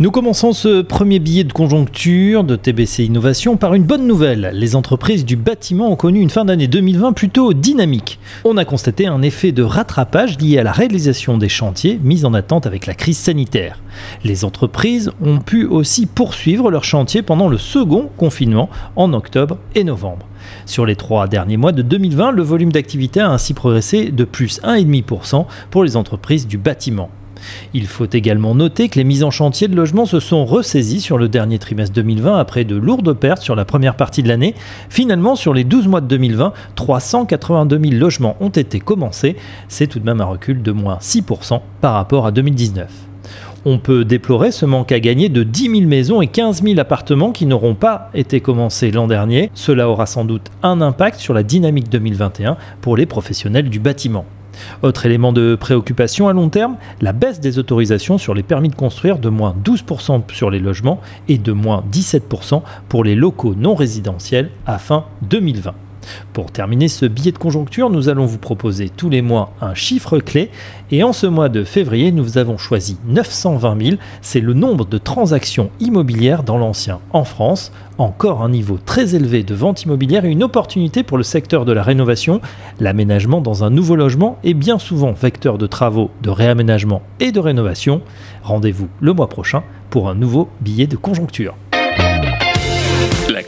Nous commençons ce premier billet de conjoncture de TBC Innovation par une bonne nouvelle. Les entreprises du bâtiment ont connu une fin d'année 2020 plutôt dynamique. On a constaté un effet de rattrapage lié à la réalisation des chantiers mis en attente avec la crise sanitaire. Les entreprises ont pu aussi poursuivre leurs chantiers pendant le second confinement en octobre et novembre. Sur les trois derniers mois de 2020, le volume d'activité a ainsi progressé de plus 1,5% pour les entreprises du bâtiment. Il faut également noter que les mises en chantier de logements se sont ressaisies sur le dernier trimestre 2020 après de lourdes pertes sur la première partie de l'année. Finalement, sur les 12 mois de 2020, 382 000 logements ont été commencés. C'est tout de même un recul de moins 6% par rapport à 2019. On peut déplorer ce manque à gagner de 10 000 maisons et 15 000 appartements qui n'auront pas été commencés l'an dernier. Cela aura sans doute un impact sur la dynamique 2021 pour les professionnels du bâtiment. Autre élément de préoccupation à long terme, la baisse des autorisations sur les permis de construire de moins 12% sur les logements et de moins 17% pour les locaux non résidentiels à fin 2020. Pour terminer ce billet de conjoncture, nous allons vous proposer tous les mois un chiffre clé et en ce mois de février, nous avons choisi 920 000. C'est le nombre de transactions immobilières dans l'ancien en France. Encore un niveau très élevé de vente immobilière et une opportunité pour le secteur de la rénovation. L'aménagement dans un nouveau logement est bien souvent vecteur de travaux, de réaménagement et de rénovation. Rendez-vous le mois prochain pour un nouveau billet de conjoncture.